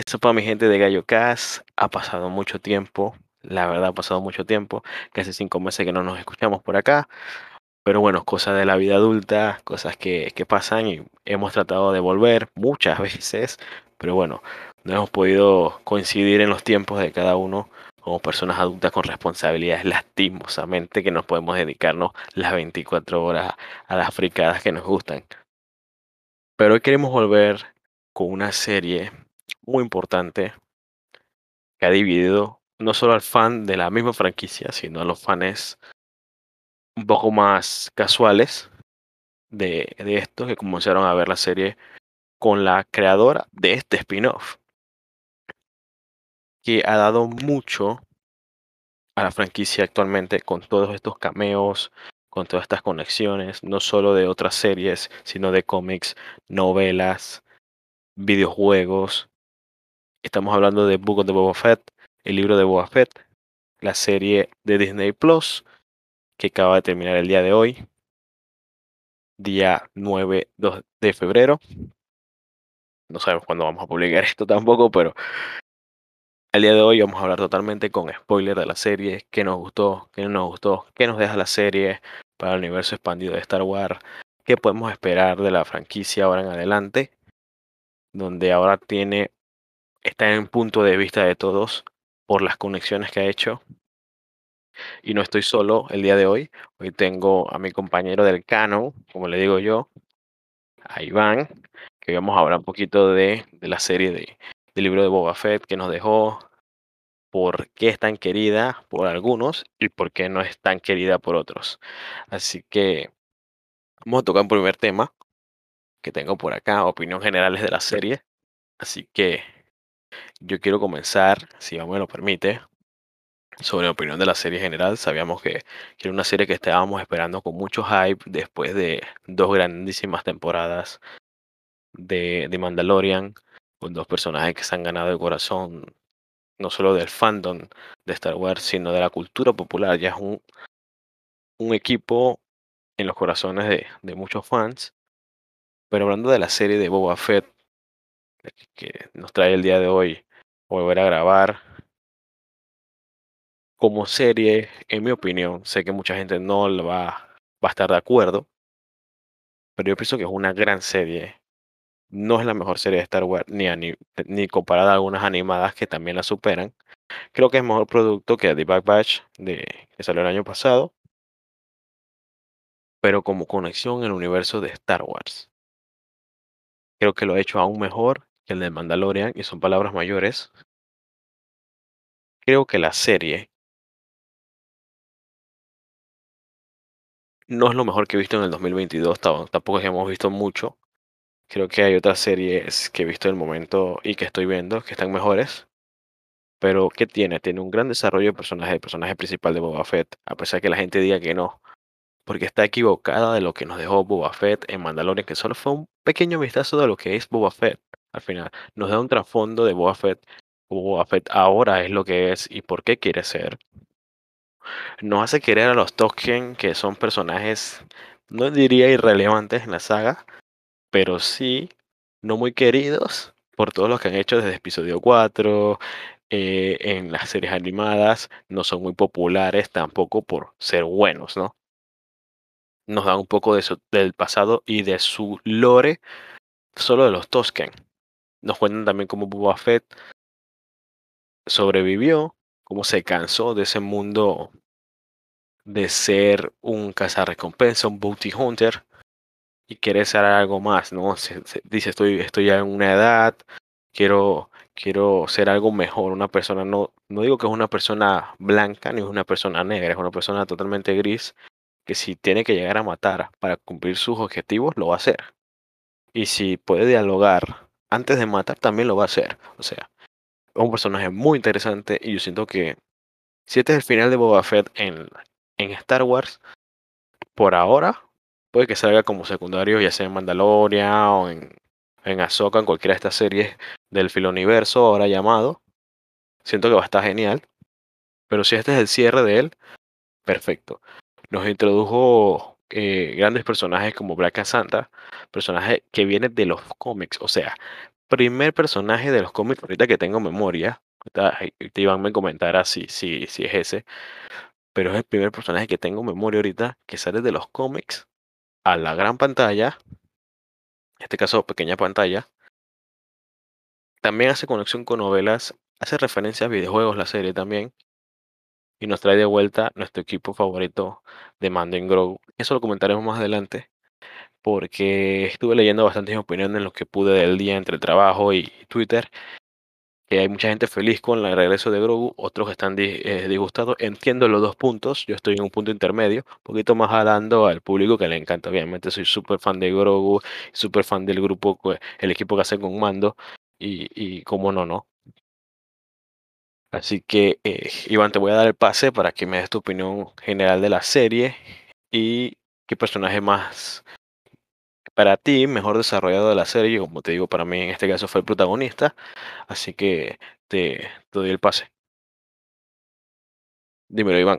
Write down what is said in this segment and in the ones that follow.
Que sepa mi gente de Gallo Cast, ha pasado mucho tiempo, la verdad ha pasado mucho tiempo, casi cinco meses que no nos escuchamos por acá, pero bueno, cosas de la vida adulta, cosas que, que pasan y hemos tratado de volver muchas veces, pero bueno, no hemos podido coincidir en los tiempos de cada uno como personas adultas con responsabilidades lastimosamente que nos podemos dedicarnos las 24 horas a las fricadas que nos gustan. Pero hoy queremos volver con una serie muy importante que ha dividido no solo al fan de la misma franquicia, sino a los fans un poco más casuales de, de esto que comenzaron a ver la serie con la creadora de este spin-off, que ha dado mucho a la franquicia actualmente con todos estos cameos, con todas estas conexiones, no solo de otras series, sino de cómics, novelas, videojuegos, Estamos hablando de Book of the Boba Fett, el libro de Boba Fett, la serie de Disney Plus, que acaba de terminar el día de hoy, día 9 de febrero. No sabemos cuándo vamos a publicar esto tampoco, pero el día de hoy vamos a hablar totalmente con spoiler de la serie, qué nos gustó, qué no nos gustó, qué nos deja la serie para el universo expandido de Star Wars, qué podemos esperar de la franquicia ahora en adelante, donde ahora tiene está en punto de vista de todos por las conexiones que ha hecho. Y no estoy solo el día de hoy. Hoy tengo a mi compañero del cano, como le digo yo, a Iván, que vamos a hablar un poquito de, de la serie de, del libro de Boba Fett que nos dejó, por qué es tan querida por algunos y por qué no es tan querida por otros. Así que vamos a tocar un primer tema que tengo por acá, opinión generales de la serie. Así que yo quiero comenzar, si me lo permite, sobre la opinión de la serie general. Sabíamos que, era una serie que estábamos esperando con mucho hype después de dos grandísimas temporadas de, de Mandalorian, con dos personajes que se han ganado el corazón, no solo del fandom de Star Wars, sino de la cultura popular. Ya es un, un equipo en los corazones de, de muchos fans. Pero hablando de la serie de Boba Fett, que nos trae el día de hoy, volver a grabar. Como serie, en mi opinión, sé que mucha gente no va, va a estar de acuerdo, pero yo pienso que es una gran serie. No es la mejor serie de Star Wars, ni, ni comparada a algunas animadas que también la superan. Creo que es mejor producto que The Bad Batch de, que salió el año pasado, pero como conexión en el universo de Star Wars. Creo que lo ha hecho aún mejor el de Mandalorian, y son palabras mayores. Creo que la serie no es lo mejor que he visto en el 2022, tampoco hemos visto mucho. Creo que hay otras series que he visto en el momento y que estoy viendo que están mejores. Pero, ¿qué tiene? Tiene un gran desarrollo de personaje, el personaje principal de Boba Fett, a pesar de que la gente diga que no. Porque está equivocada de lo que nos dejó Boba Fett en Mandalorian, que solo fue un pequeño vistazo de lo que es Boba Fett al final. Nos da un trasfondo de Boba Fett. Boba ahora es lo que es y por qué quiere ser. Nos hace querer a los Tolkien, que son personajes, no diría irrelevantes en la saga, pero sí no muy queridos por todos los que han hecho desde episodio 4, eh, en las series animadas, no son muy populares tampoco por ser buenos, ¿no? Nos da un poco de su, del pasado y de su lore solo de los Tosken. Nos cuentan también cómo Boba Fett sobrevivió, cómo se cansó de ese mundo de ser un cazarrecompensa, un bounty hunter, y quiere ser algo más, ¿no? Se, dice, estoy, estoy ya en una edad, quiero, quiero ser algo mejor, una persona, no, no digo que es una persona blanca ni es una persona negra, es una persona totalmente gris, que si tiene que llegar a matar para cumplir sus objetivos, lo va a hacer. Y si puede dialogar antes de matar también lo va a hacer. O sea, es un personaje muy interesante y yo siento que si este es el final de Boba Fett en, en Star Wars, por ahora puede que salga como secundario ya sea en Mandalorian o en, en Ahsoka, en cualquiera de estas series del filoniverso ahora llamado. Siento que va a estar genial. Pero si este es el cierre de él, perfecto. Nos introdujo eh, grandes personajes como Black Santa, personajes que vienen de los cómics. O sea, primer personaje de los cómics, ahorita que tengo memoria, te iban a comentar si, si, si es ese, pero es el primer personaje que tengo memoria ahorita que sale de los cómics a la gran pantalla, en este caso pequeña pantalla. También hace conexión con novelas, hace referencia a videojuegos la serie también, y nos trae de vuelta nuestro equipo favorito de Mando en Grow. Eso lo comentaremos más adelante, porque estuve leyendo bastantes opiniones en lo que pude del día entre el trabajo y Twitter, que hay mucha gente feliz con el regreso de Grogu, otros están eh, disgustados. Entiendo los dos puntos, yo estoy en un punto intermedio, un poquito más hablando al público que le encanta. Obviamente soy súper fan de Grogu, súper fan del grupo, el equipo que hace con Mando, y, y como no, no. Así que, eh, Iván, te voy a dar el pase para que me des tu opinión general de la serie y qué personaje más para ti mejor desarrollado de la serie. Como te digo, para mí en este caso fue el protagonista. Así que te, doy el pase. Dímelo, Iván.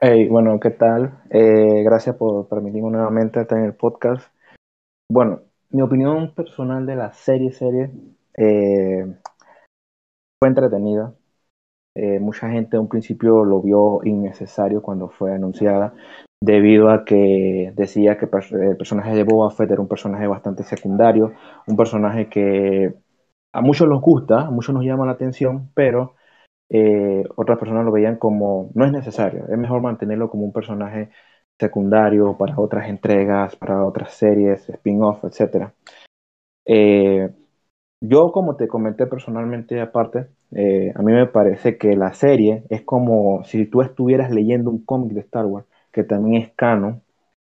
Hey, bueno, ¿qué tal? Eh, gracias por permitirme nuevamente estar en el podcast. Bueno, mi opinión personal de la serie, serie, eh, fue entretenida. Eh, mucha gente a un principio lo vio innecesario cuando fue anunciada, debido a que decía que el personaje de Boba Fett era un personaje bastante secundario, un personaje que a muchos nos gusta, a muchos nos llama la atención, pero eh, otras personas lo veían como no es necesario, es mejor mantenerlo como un personaje secundario para otras entregas, para otras series, spin-off, etc. yo, como te comenté personalmente aparte, eh, a mí me parece que la serie es como si tú estuvieras leyendo un cómic de Star Wars, que también es canon,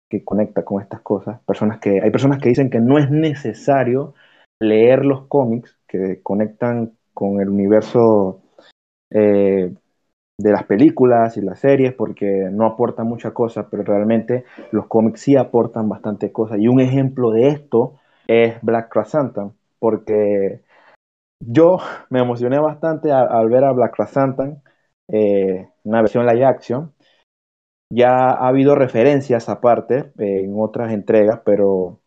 que conecta con estas cosas. Personas que, hay personas que dicen que no es necesario leer los cómics que conectan con el universo eh, de las películas y las series porque no aportan mucha cosa, pero realmente los cómics sí aportan bastante cosas. Y un ejemplo de esto es Black Santa porque yo me emocioné bastante al, ver a Black Krasantan, eh, una versión live action. Ya ha habido referencias aparte eh, en otras entregas, pero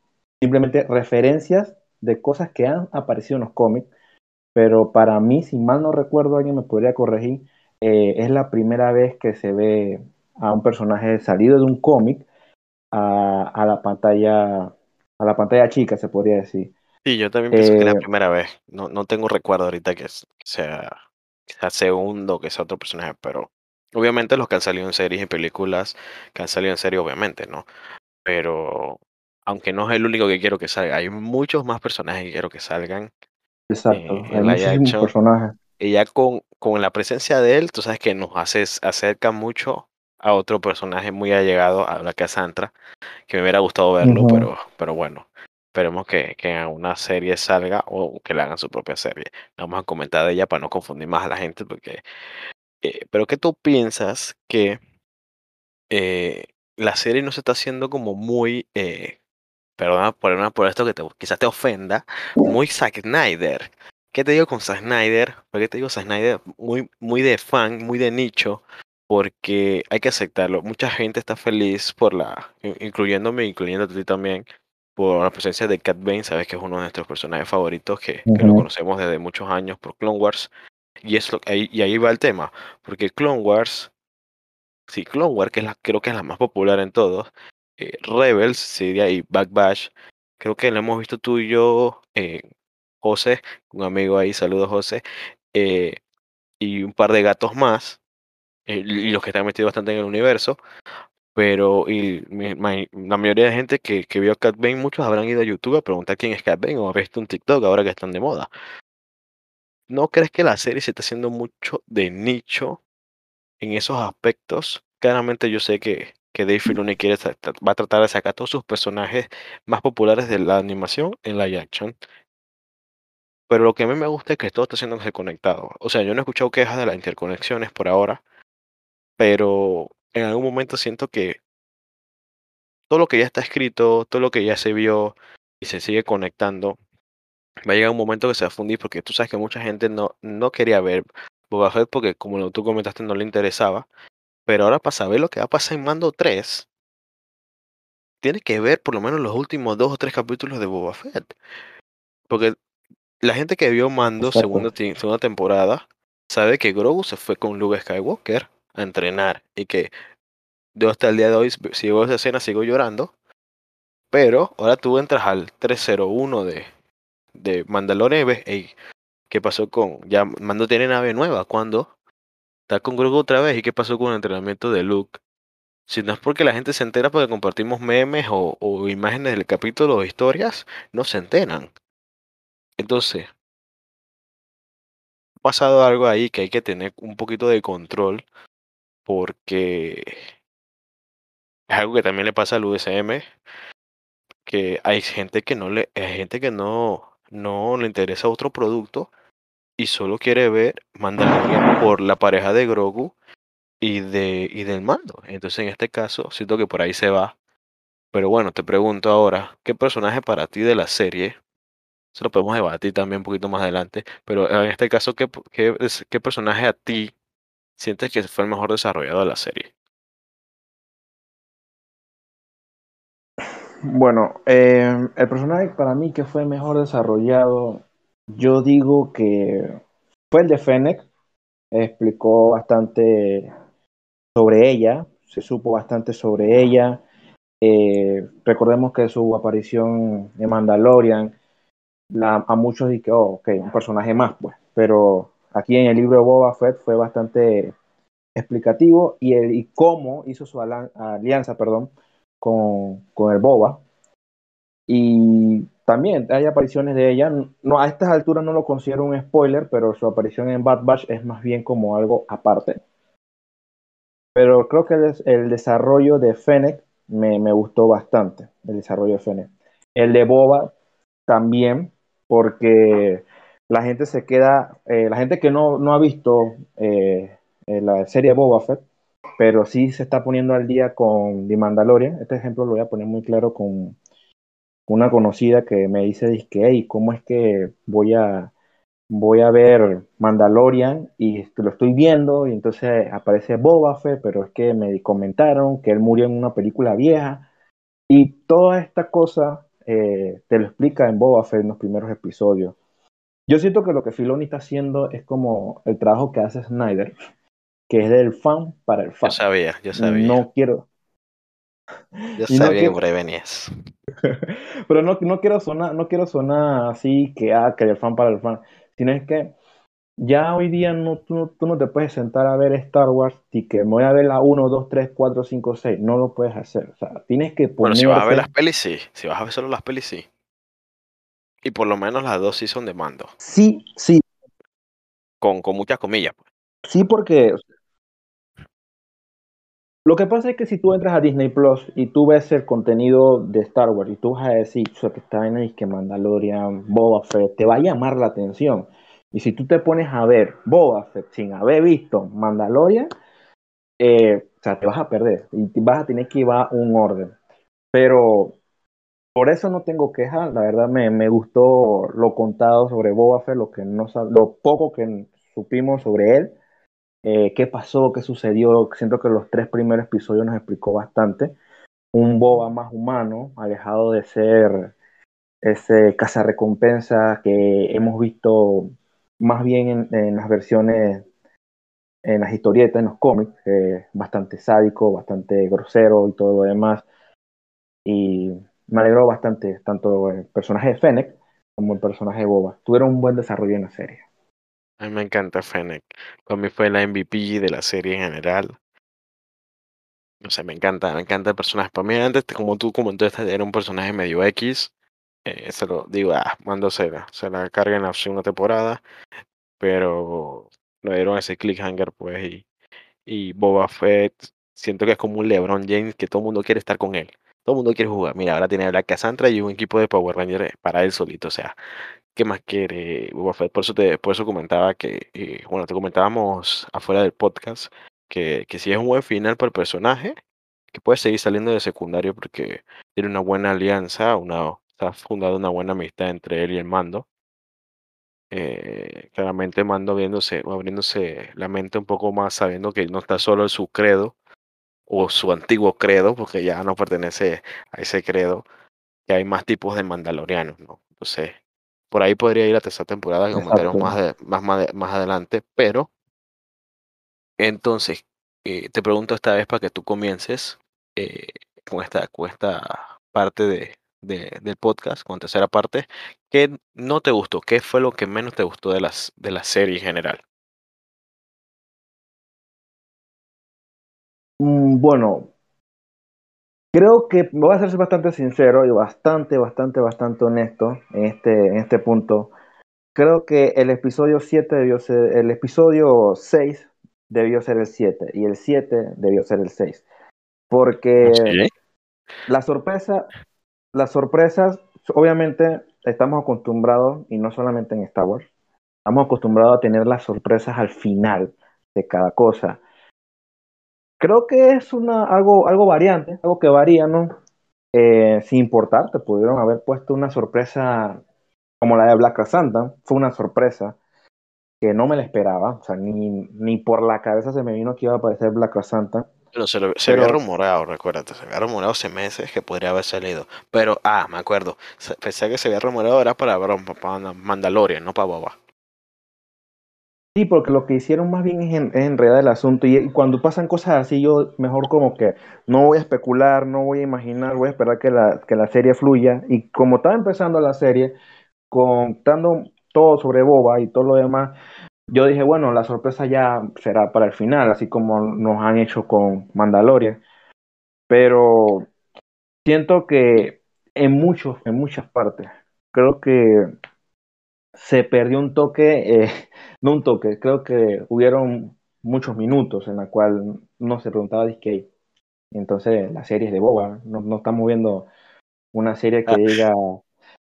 simplemente referencias de cosas que han aparecido en los cómics. Pero para mí, si mal no recuerdo, alguien me podría corregir, eh, es la primera vez que se ve a un personaje salido de un cómic a, la pantalla a la pantalla chica, se podría decir. Sí, yo también pienso que es la eh, primera vez. No, no tengo recuerdo ahorita que sea, sea segundo, que sea otro personaje, pero obviamente los que han salido en series y películas, que han salido en serie, obviamente, ¿no? Pero aunque no es el único que quiero que salga, hay muchos más personajes que quiero que salgan. Exacto, eh, hay muchísimos personajes. Y ya con, con la presencia de él, tú sabes que nos haces, acerca mucho a otro personaje muy allegado a la que es Santra, que me hubiera gustado verlo, pero, pero bueno. Esperemos que, que una serie salga o que le hagan su propia serie. Vamos a comentar de ella para no confundir más a la gente, porque. Eh, pero ¿qué tú piensas que eh, la serie no se está haciendo como muy. Eh, perdona por, por esto que te, quizás te ofenda, muy Zack Snyder. ¿Qué te digo con Zack Snyder? ¿Por qué te digo Zack Snyder? Muy, muy de fan, muy de nicho, porque hay que aceptarlo. Mucha gente está feliz por la, incluyéndome, incluyéndote a ti también, por la presencia de Cat Bane, sabes que es uno de nuestros personajes favoritos, que, lo conocemos desde muchos años por Clone Wars. Y, es ahí, y ahí va el tema, porque Clone Wars, sí, Clone Wars, que es la, creo que es la más popular en todos, eh, Rebels, sería y Back Bash, creo que lo hemos visto tú y yo, eh, José, un amigo ahí, saludos José, eh, y un par de gatos más, y los que están metidos bastante en el universo, pero y la mayoría de gente que, que vio a Cat Bane, muchos habrán ido a YouTube a preguntar quién es Cat Bane o ha visto un TikTok ahora que están de moda. ¿No crees que la serie se está haciendo mucho de nicho en esos aspectos? Claramente yo sé que, que Dave Filoni quiere va a tratar de sacar todos sus personajes más populares de la animación en live action. Pero lo que a mí me gusta es que todo está siendo conectado. O sea, yo no he escuchado quejas de las interconexiones por ahora, pero en algún momento siento que todo lo que ya está escrito, todo lo que ya se vio y se sigue conectando, va a llegar un momento que se va a fundir porque tú sabes que mucha gente no, no quería ver Boba Fett porque como tú comentaste no le interesaba, pero ahora para saber lo que va a pasar en Mando 3, tiene que ver por lo menos los últimos dos o tres capítulos de Boba Fett. Porque la gente que vio Mando segunda, segunda temporada sabe que Grogu se fue con Luke Skywalker a entrenar y que yo hasta el día de hoy s- si veo esa escena sigo llorando. Pero ahora tú entras al 301 de, de Mandalorian y ves, "Ey, ¿qué pasó con...? Ya Mando tiene nave nueva, ¿cuándo? Está con Grogu otra vez y ¿qué pasó con el entrenamiento de Luke? Si no es porque la gente se entera porque compartimos memes o, o imágenes del capítulo o historias, no se enteran. Entonces, ha pasado algo ahí que hay que tener un poquito de control porque es algo que también le pasa al USM, que hay gente que no le, hay gente que no, no le interesa otro producto y solo quiere ver Mandalorian por la pareja de Grogu y de y del mando. Entonces, en este caso, siento que por ahí se va. Pero bueno, te pregunto ahora, ¿qué personaje para ti de la serie? Eso lo podemos debatir también un poquito más adelante. Pero en este caso, ¿qué, qué personaje a ti sientes que fue el mejor desarrollado de la serie? Bueno, eh, el personaje para mí que fue mejor desarrollado, yo digo que fue el de Fennec. Explicó bastante sobre ella, se supo bastante sobre ella. Eh, recordemos que su aparición en Mandalorian, la, a muchos dije, oh, ok, un personaje más, pues. Pero aquí en el libro de Boba Fett fue bastante explicativo y, el, y cómo hizo su alianza, perdón, con, con el Boba y también hay apariciones de ella. No, a estas alturas no lo considero un spoiler, pero su aparición en Bad Batch es más bien como algo aparte. Pero creo que el, el desarrollo de Fennec me, me, gustó bastante, el desarrollo de Fennec. El de Boba también, porque la gente se queda, eh, la gente que no, no ha visto eh, la serie Boba Fett, pero sí se está poniendo al día con The Mandalorian. Este ejemplo lo voy a poner muy claro con una conocida que me dice, que, hey, ¿cómo es que voy a, voy a ver Mandalorian y lo estoy viendo y entonces aparece Boba Fett, pero es que me comentaron que él murió en una película vieja y toda esta cosa eh, te lo explica en Boba Fett en los primeros episodios. Yo siento que lo que Filoni está haciendo es como el trabajo que hace Snyder, que es del fan para el fan. Yo sabía, yo sabía. No quiero. Yo sabía no quiero... que por ahí venías. Pero no, no, quiero sonar, no quiero sonar así que, ah, que el fan para el fan, sino es que ya hoy día no, tú, tú, no te puedes sentar a ver Star Wars y que me voy a ver la 1, 2, 3, 4, 5, 6. No lo puedes hacer. O sea, tienes que poner. Bueno, si vas a ver las pelis, sí. Si vas a ver solo las pelis, sí. Y por lo menos las dos sí son de mando. Sí, sí. Con, con muchas comillas. Pues. Sí, porque lo que pasa es que si tú entras a Disney Plus y tú ves el contenido de Star Wars y tú vas a decir o sea, que está en el que Mandalorian, Boba Fett, te va a llamar la atención. Y si tú te pones a ver Boba Fett sin haber visto Mandalorian, eh, o sea, te vas a perder y vas a tener que llevar un orden. Pero por eso no tengo quejas, la verdad me, me gustó lo contado sobre Boba Fett, lo, que no, lo poco que supimos sobre él eh, qué pasó, qué sucedió. Siento que los tres primeros episodios nos explicó bastante. Un Boba más humano, alejado de ser ese cazarrecompensa que hemos visto más bien en, en, las versiones, en las historietas, en los cómics, eh, bastante sádico, bastante grosero y todo lo demás. Y me alegró bastante, tanto el personaje de Fennec como el personaje de Boba. Tuvieron un buen desarrollo en la serie. A mí me encanta Fennec. Para mí fue la MVP de la serie en general. No sé, me encanta, me encanta el personaje. Para mí antes, como tú comentaste, era un personaje medio X. Eh, se lo digo, ah, mando se la, carga en la segunda temporada. Pero lo dieron ese cliffhanger, pues, y, y Boba Fett, siento que es como un LeBron James que todo el mundo quiere estar con él. Todo el mundo quiere jugar. Mira, ahora tiene a Black Cassandra y un equipo de Power Rangers para él solito. O sea, ¿qué más quiere? Por eso, te, por eso comentaba que, eh, bueno, te comentábamos afuera del podcast que, que si es un buen final para el personaje, que puede seguir saliendo de secundario porque tiene una buena alianza, una, está fundada una buena amistad entre él y el mando. Eh, claramente mando viéndose, abriéndose la mente un poco más, sabiendo que no está solo en su credo o su antiguo credo, porque ya no pertenece a ese credo, que hay más tipos de mandalorianos, ¿no? Entonces, por ahí podría ir la tercera temporada que comentaremos más, de- más, más, de- más adelante, pero entonces eh, te pregunto esta vez para que tú comiences eh, con esta, con esta parte de, de- del podcast, con tercera parte, ¿qué no te gustó? ¿Qué fue lo que menos te gustó de las de la serie en general? Bueno, creo que voy a ser bastante sincero y bastante, bastante, bastante honesto en este, en este punto. Creo que el episodio 7 debió ser, el episodio 6 debió ser el 7 y el 7 debió ser el 6. Porque Sí. la sorpresa, las sorpresas, obviamente estamos acostumbrados, y no solamente en Star Wars, estamos acostumbrados a tener las sorpresas al final de cada cosa. Creo que es una, algo, algo variante, algo que varía, ¿no? Eh, sin importar, te pudieron haber puesto una sorpresa como la de Black Santa, fue una sorpresa que no me la esperaba, o sea, ni, ni por la cabeza se me vino que iba a aparecer Black Santa. Pero se, lo- se había rumorado, recuérdate, se había rumorado hace meses que podría haber salido. Pero, ah, me acuerdo, pensé que se había rumorado era para Mandalorian, no para Boba. Sí, porque lo que hicieron más bien es, en- es enredar el asunto y, cuando pasan cosas así, yo mejor como que no voy a especular, no voy a imaginar, voy a esperar que la, que la serie fluya. Y como estaba empezando la serie, contando todo sobre Boba y todo lo demás, yo dije, bueno, la sorpresa ya será para el final, así como nos han hecho con Mandalorian. Pero siento que en muchos, en muchas partes, creo que se perdió un toque, eh, no un toque, creo que hubieron muchos minutos en la cual no se preguntaba disque. Entonces, la serie es de Boba, no, no estamos viendo una serie que Ah, diga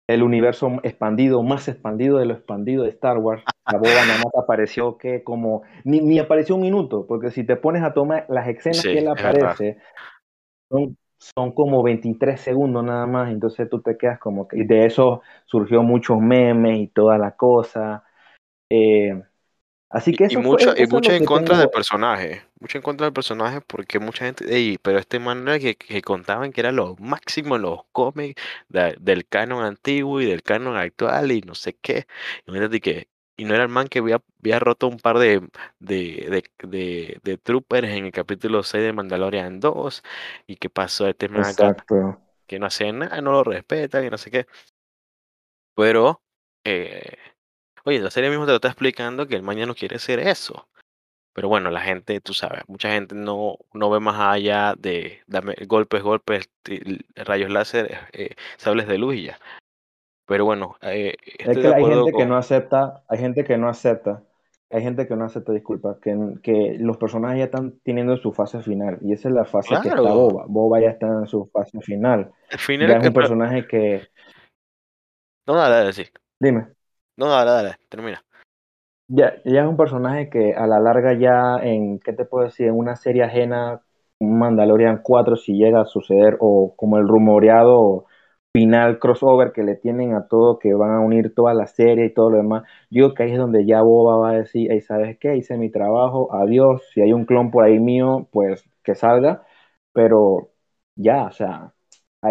el universo expandido, más expandido de lo expandido de Star Wars. La boba nada más apareció que como, ni, ni apareció un minuto, porque si te pones a tomar las escenas sí, que él aparece, son, son como 23 segundos nada más, entonces tú te quedas como que, y de eso surgió muchos memes y toda la cosa. Eh, así que Y, y mucho, fue, y eso mucho en contra del personaje, mucho en contra del personaje porque mucha gente, ey, pero este man que, que contaban que era lo máximo en los cómics de- del canon antiguo y del canon actual y no sé qué. Imagínate que, y no era el man que había, había roto un par de, de, de, de, troopers en el capítulo 6 de Mandalorian 2 y que pasó este man acá que no hace nada, no lo respetan y no sé qué. Pero, eh, oye, la serie mismo te lo está explicando que el man ya no quiere hacer eso. Pero bueno, la gente, tú sabes, mucha gente no, no ve más allá de dame golpes, golpes, rayos láser, eh, sables de luz y ya. Pero bueno, eh, Es de que hay gente que con... no acepta, hay gente que no acepta, hay gente que no acepta, disculpa, que, que los personajes ya están teniendo su fase final y esa es la fase que está Claro, Boba. Boba ya está en su fase final. al final, Ya es el un personaje que, no, dale, dale, sí. dime, No, dale, dale, termina. ya, ya es un personaje que a la larga ya en, ¿qué te puedo decir? En una serie ajena, un Mandalorian 4 si llega a suceder o como el rumoreado final crossover que le tienen a todo, que van a unir toda la serie y todo lo demás. Yo creo que ahí es donde ya Boba va a decir, hey, ¿sabes qué? Hice mi trabajo, adiós. Si hay un clon por ahí mío, pues que salga. Pero ya, o sea,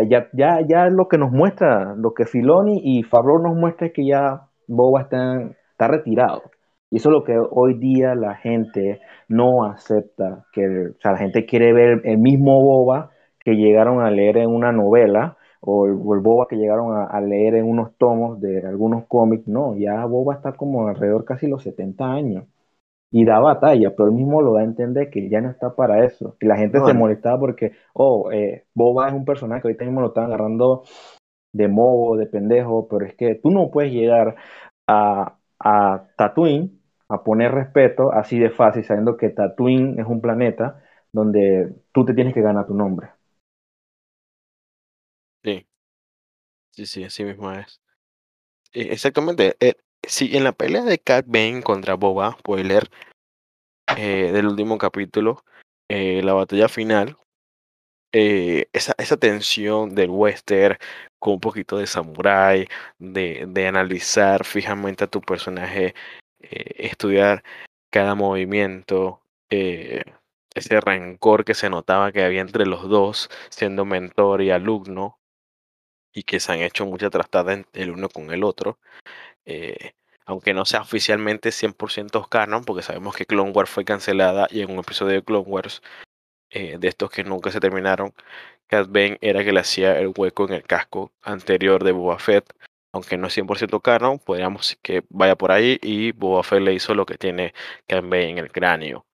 ya, ya, ya lo que nos muestra, lo que Filoni y Favreau nos muestra es que ya Boba está, está retirado. Y eso es lo que hoy día la gente no acepta, que o sea, la gente quiere ver el mismo Boba que llegaron a leer en una novela o el, o el Boba que llegaron a, a, leer en unos tomos de algunos cómics, no, ya Boba está como alrededor casi los 70 años y da batalla, pero él mismo lo da a entender que ya no está para eso. Y la gente No, se molestaba porque, oh, eh, Boba es un personaje que ahorita mismo lo están agarrando de modo, de pendejo, pero es que tú no puedes llegar a, a Tatooine a poner respeto así de fácil, sabiendo que Tatooine es un planeta donde tú te tienes que ganar tu nombre. Sí, sí, sí, así mismo es. Eh, Exactamente. eh, sí, en la pelea de Cat Bane contra Boba, spoiler, eh, del último capítulo, eh, la batalla final, eh, esa, esa tensión del western con un poquito de samurái, de, de analizar fijamente a tu personaje, eh, estudiar cada movimiento, ese rencor que se notaba que había entre los dos, siendo mentor y alumno, y que se han hecho mucha trastada el uno con el otro. Eh, aunque no sea oficialmente 100% canon, porque sabemos que Clone Wars fue cancelada y en un episodio de Clone Wars, eh, de estos que nunca se terminaron, Cat Bane era que le hacía el hueco en el casco anterior de Boba Fett, aunque no es 100% canon, podríamos que vaya por ahí y Boba Fett le hizo lo que tiene Cat Bane en el cráneo.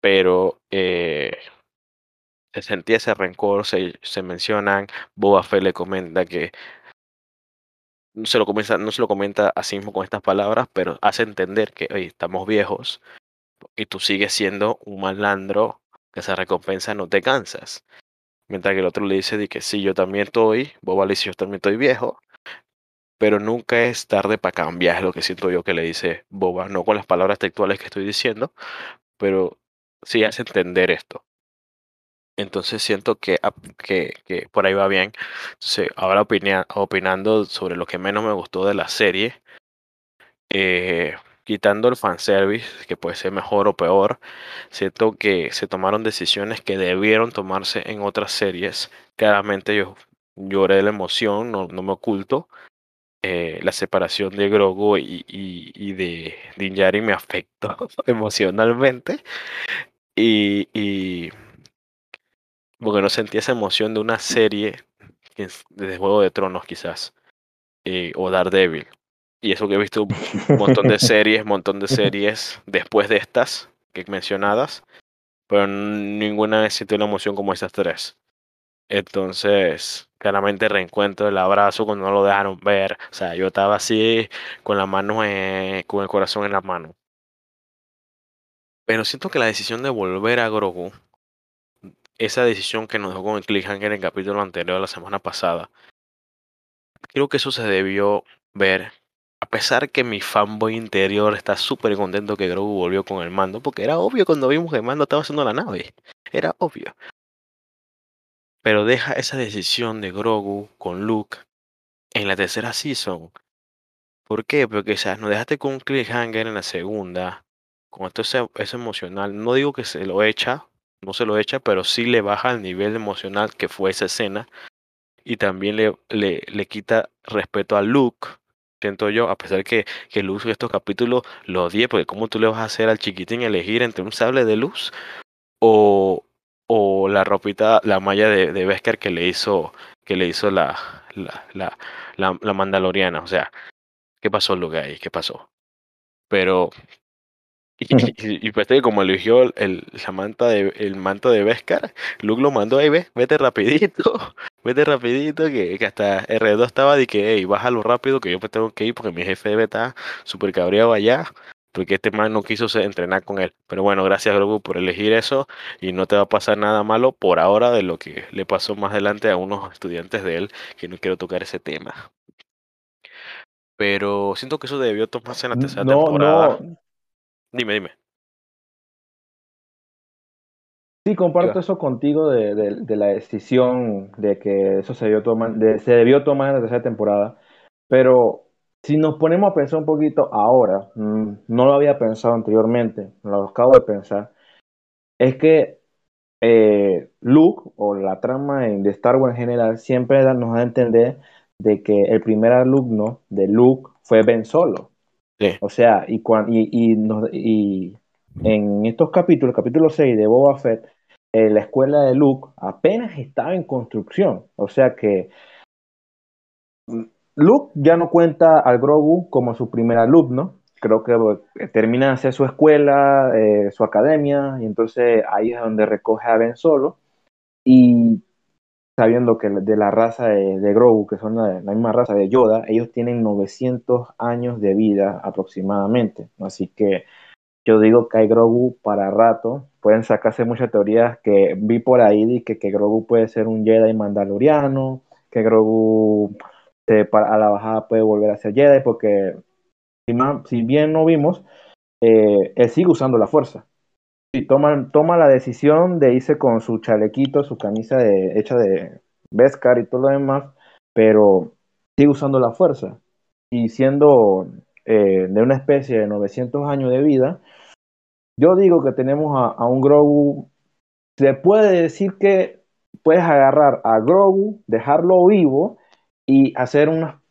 Pero eh, sentía ese rencor, se, se mencionan, Boba Fett le comenta que no se lo comienza, no se lo comenta así mismo con estas palabras, pero hace entender que oye, estamos viejos y tú sigues siendo un malandro que esa recompensa no te cansas. Mientras que el otro le dice de que sí, yo también estoy, Boba le dice yo también estoy viejo, pero nunca es tarde para cambiar, es lo que siento yo que le dice Boba, no con las palabras textuales que estoy diciendo, pero sí hace entender esto. Entonces siento que, que, que por ahí va bien. Entonces, ahora opinando sobre lo que menos me gustó de la serie, eh, quitando el fanservice, que puede ser mejor o peor, siento que se tomaron decisiones que debieron tomarse en otras series. Claramente yo lloré de la emoción, no, no me oculto. Eh, la separación de Grogu y, y, de Din me afectó emocionalmente. Y, y porque no sentí esa emoción de una serie de Juego de Tronos quizás, eh, o Daredevil. Y eso que he visto un montón de series, montón de series después de estas que mencionadas, pero ninguna vez sentí una emoción como esas tres. Entonces, claramente reencuentro el abrazo cuando no lo dejaron ver. O sea, yo estaba así con la mano, con el corazón en la mano. Pero siento que la decisión de volver a Grogu esa decisión que nos dejó con el cliffhanger en el capítulo anterior la semana pasada. Creo que eso se debió ver. A pesar que mi fanboy interior está súper contento que Grogu volvió con el mando, porque era obvio cuando vimos que el mando estaba haciendo la nave. Era obvio. Pero deja esa decisión de Grogu con Luke en la tercera season. ¿Por qué? Porque o sea, nos dejaste con un cliffhanger en la segunda. Con esto es emocional. No digo que se lo echa, no se lo echa, pero sí le baja el nivel emocional que fue esa escena. Y también le, le, le quita respeto a Luke, siento yo, a pesar que, que Luke estos capítulos lo odié, porque ¿cómo tú le vas a hacer al chiquitín elegir entre un sable de luz o, o la ropita, la malla de, de que le hizo, que le hizo la, la, la, la, la Mandaloriana? O sea, ¿qué pasó Luke ahí? ¿Qué pasó? Pero y, y, pues como eligió el, la manta de, el manto de Beskar, Luke lo mandó, ahí ve, vete rapidito, vete rapidito, que, que hasta R2 estaba de que, hey, bájalo rápido, que yo me tengo que ir porque mi jefe debe estar súper cabreado allá, porque este man no quiso entrenar con él. Pero bueno, gracias Grogu por elegir eso y no te va a pasar nada malo por ahora de lo que le pasó más adelante a unos estudiantes de él, que no quiero tocar ese tema. Pero siento que eso debió tomarse en la tercera no, temporada. No. Dime, dime. Sí, comparto eso contigo de, de, de, la decisión de que eso se debió tomar, de, se debió tomar en la tercera temporada, pero si nos ponemos a pensar un poquito ahora, mmm, no lo había pensado anteriormente, lo acabo de pensar, es que eh, Luke o la trama de Star Wars en general siempre nos da a entender de que el primer alumno de Luke fue Ben Solo. O sea, y, y, y, y en estos capítulos, capítulo 6 de Boba Fett, eh, la escuela de Luke apenas estaba en construcción. O sea que Luke ya no cuenta al Grogu como su primer alumno. Creo que termina de hacer su escuela, eh, su academia, y entonces ahí es donde recoge a Ben Solo. Y sabiendo que de la raza de, Grogu, que son la, misma raza de Yoda, ellos tienen 900 años de vida aproximadamente. Así que yo digo que hay Grogu para rato. Pueden sacarse muchas teorías que vi por ahí que, que Grogu puede ser un Jedi mandaloriano, que Grogu eh, para, a la bajada puede volver a ser Jedi, porque si bien no vimos, eh, él sigue usando la fuerza. Toma, la decisión de irse con su chalequito, su camisa de, hecha de Beskar y todo lo demás, pero sigue usando la fuerza. Y siendo eh, de una especie de 900 años de vida, yo digo que tenemos a, a, un Grogu. Se puede decir que puedes agarrar a Grogu, dejarlo vivo y hacer una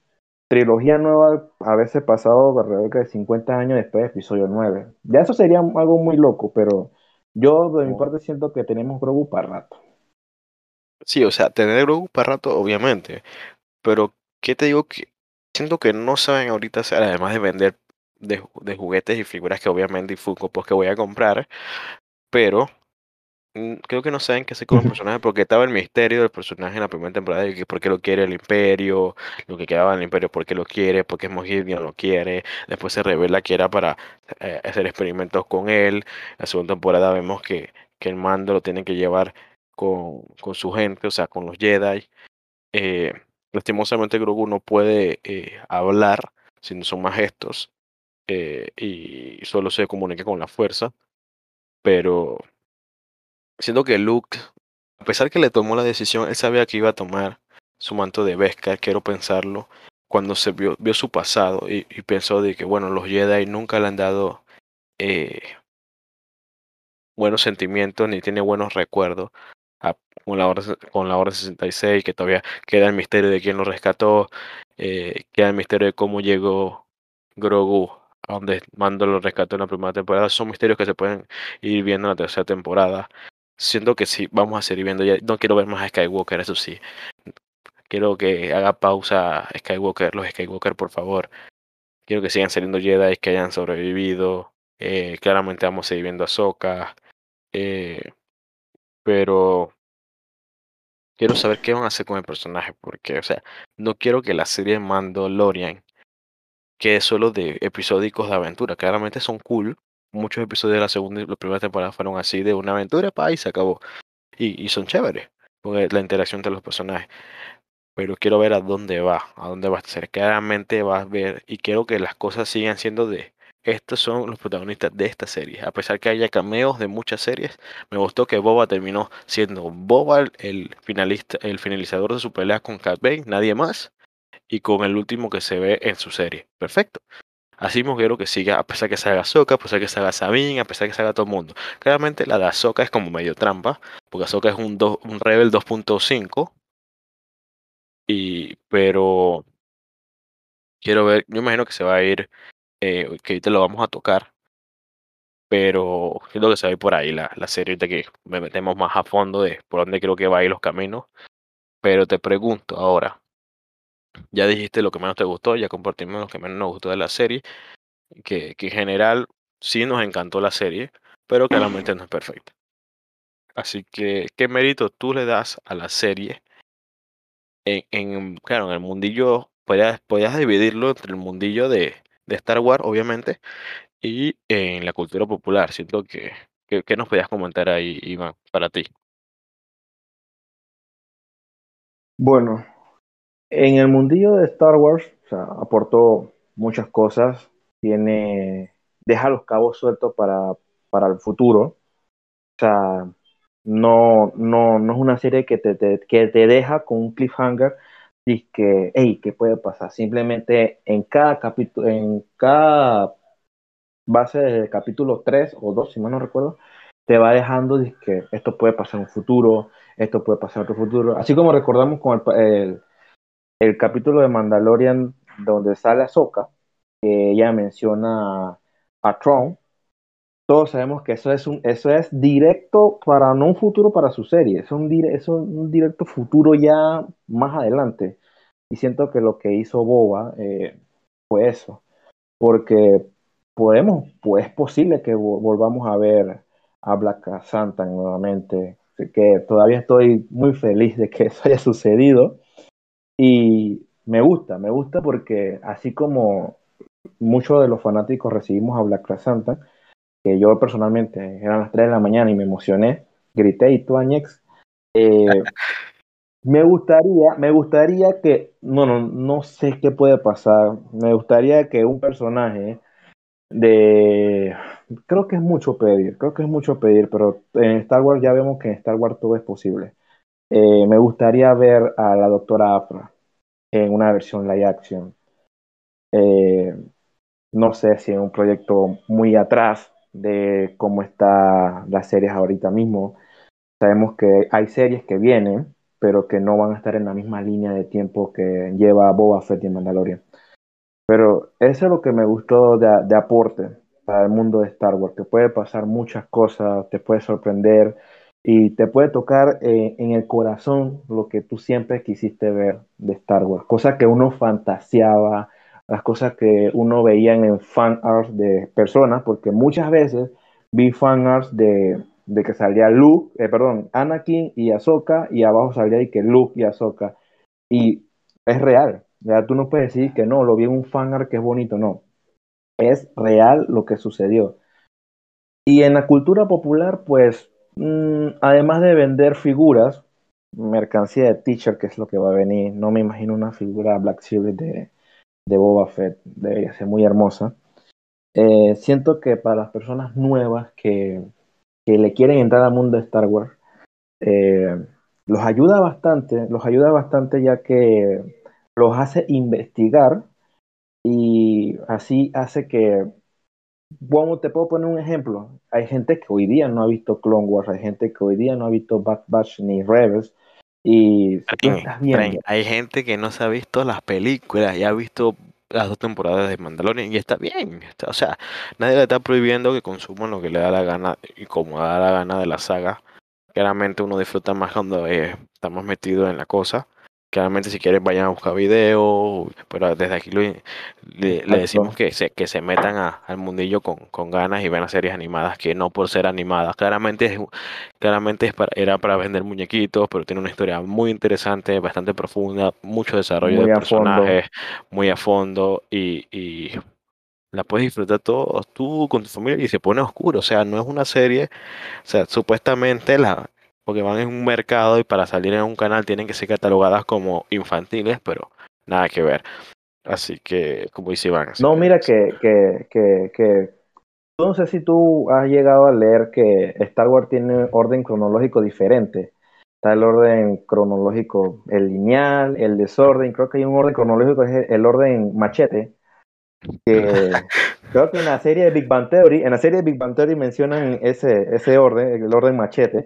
trilogía nueva a veces pasado alrededor de 50 años después de episodio 9. Ya eso sería algo muy loco, pero yo de mi parte siento que tenemos Grogu para rato. Sí, o sea, tener Grogu para rato, obviamente. Pero, ¿qué te digo? que Siento que no saben ahorita hacer, además de vender de, de juguetes y figuras que obviamente y Funko pues que voy a comprar, pero creo que no saben qué hacer con los personajes porque estaba el misterio del personaje en la primera temporada de que por qué lo quiere el Imperio, lo que quedaba del Imperio, por qué lo quiere, por qué Gideon lo quiere. Después se revela que era para eh, hacer experimentos con él. La segunda temporada vemos que, que el mando lo tienen que llevar con, con su gente, o sea, con los Jedi. Eh, lastimosamente Grogu no puede eh, hablar, sino son más gestos, eh, y solo se comunica con la fuerza, pero siento que Luke, a pesar que le tomó la decisión, él sabía que iba a tomar su manto de Beskar, quiero pensarlo, cuando se vio, vio su pasado y, pensó de que, bueno, los Jedi nunca le han dado eh, buenos sentimientos ni tiene buenos recuerdos con la Orden, con la Orden 66, que todavía queda el misterio de quién lo rescató, eh, queda el misterio de cómo llegó Grogu a donde Mando lo rescató en la primera temporada. Son misterios que se pueden ir viendo en la tercera temporada. Siento que sí, vamos a seguir viendo ya. No quiero ver más a Skywalker, eso sí. Quiero que haga pausa Skywalker, los Skywalker, por favor. Quiero que sigan saliendo Jedi que hayan sobrevivido. Eh, claramente vamos a seguir viendo a Ahsoka. Eh, pero quiero saber qué van a hacer con el personaje, porque, o sea, no quiero que la serie Mandalorian quede solo de episódicos de aventura. Claramente son cool. Muchos episodios de la segunda y la primera temporada fueron así, de una aventura, pa, y se acabó. Y, son chéveres, porque la interacción entre los personajes. Pero quiero ver a dónde va, a dónde va a ser. Claramente va a ver, y quiero que las cosas sigan siendo de estos son los protagonistas de esta serie. A pesar que haya cameos de muchas series, me gustó que Boba terminó siendo Boba el finalista, el finalizador de su pelea con Cat Bane, nadie más, y con el último que se ve en su serie. Perfecto. Así mismo quiero que siga, a pesar que se haga Ahsoka, a pesar que se haga Sabine, a pesar que se haga todo el mundo. Claramente la de Ahsoka es como medio trampa, porque Ahsoka es un, un Rebel 2.5, y, pero quiero ver, yo imagino que se va a ir, eh, que ahorita lo vamos a tocar, pero siento que se va a ir por ahí la, la serie ahorita que me metemos más a fondo de por dónde creo que va a ir los caminos. Pero te pregunto ahora, ya dijiste lo que menos te gustó, ya compartimos lo que menos nos gustó de la serie, que, en general sí nos encantó la serie, pero claramente no es perfecta. Así que, ¿qué mérito tú le das a la serie? En, en claro, en el mundillo, podrías, dividirlo entre el mundillo de, de Star Wars, obviamente, y en la cultura popular. Siento que, que, que nos podías comentar ahí, Iván, para ti. Bueno, en el mundillo de Star Wars, o sea, aportó muchas cosas, tiene, deja los cabos sueltos para, para el futuro, o sea, no, no, no es una serie que te, que te deja con un cliffhanger y que, hey, ¿qué puede pasar? Simplemente en cada capítulo, en cada base de capítulo 3 o 2, si mal no recuerdo, te va dejando que esto puede pasar en un futuro, esto puede pasar en otro futuro, así como recordamos con el, el el capítulo de Mandalorian donde sale Ahsoka, que ella menciona a Tron, todos sabemos que eso es un, eso es directo para no un futuro para su serie, es un, es un, directo futuro ya más adelante. Y siento que lo que hizo Boba eh, fue eso, porque podemos, pues es posible que vo- volvamos a ver a Black Santa nuevamente, que todavía estoy muy feliz de que eso haya sucedido. Y me gusta, me gusta porque así como muchos de los fanáticos recibimos a Black Santa, que yo personalmente eran las 3 de la mañana y me emocioné, grité y tú, Añex, eh, me gustaría, me gustaría que, no, no, no sé qué puede pasar, me gustaría que un personaje de, creo que es mucho pedir, creo que es mucho pedir, pero en Star Wars ya vemos que en Star Wars todo es posible. Eh, me gustaría ver a la doctora Afra en una versión live action. Eh, no sé si en un proyecto muy atrás de cómo está las series ahorita mismo. Sabemos que hay series que vienen, pero que no van a estar en la misma línea de tiempo que lleva Boba Fett y Mandalorian. Pero eso es lo que me gustó de, de aporte para el mundo de Star Wars, que puede pasar muchas cosas, te puede sorprender y te puede tocar eh, en el corazón lo que tú siempre quisiste ver de Star Wars, cosas que uno fantaseaba, las cosas que uno veía en fan art de personas, porque muchas veces vi fan arts de, de que salía Luke, eh, perdón, Anakin y Ahsoka, y abajo salía y que Luke y Ahsoka. Y es real, ya tú no puedes decir que no, lo vi en un fan art que es bonito, no. Es real lo que sucedió. Y en la cultura popular, pues, además de vender figuras, mercancía de teacher, que es lo que va a venir, no me imagino una figura Black Series de, Boba Fett, debería ser muy hermosa. Eh, siento que para las personas nuevas que, que, le quieren entrar al mundo de Star Wars, eh, los ayuda bastante, los ayuda bastante ya que los hace investigar y así hace que, bueno, te puedo poner un ejemplo, hay gente que hoy día no ha visto Clone Wars, hay gente que hoy día no ha visto Bad Batch ni Rebels, y viendo, hay gente que no se ha visto las películas y ha visto las dos temporadas de Mandalorian y está bien. Está, o sea, nadie le está prohibiendo que consuman lo que le da la gana y como da la gana de la saga. Claramente uno disfruta más cuando eh, estamos metidos en la cosa. Claramente si quieren vayan a buscar video, pero desde aquí le, le, decimos que se, que se metan a, al mundillo con, con, ganas y vean series animadas que no por ser animadas. Claramente, es, claramente es para, era para vender muñequitos, pero tiene una historia muy interesante, bastante profunda, mucho desarrollo muy de personajes, fondo. muy a fondo y, y la puedes disfrutar todo tú con tu familia y se pone oscuro. O sea, no es una serie, o sea, supuestamente la, porque van en un mercado y para salir en un canal tienen que ser catalogadas como infantiles, pero nada que ver. Así que, como dice Iván. No, mira que, que, que, que, no sé si tú has llegado a leer que Star Wars tiene orden cronológico diferente. Está el orden cronológico, el lineal, el desorden, creo que hay un orden cronológico, es el orden machete. Que creo que en la serie de Big Bang Theory, en la serie de Big Bang Theory mencionan ese, ese orden, el orden machete,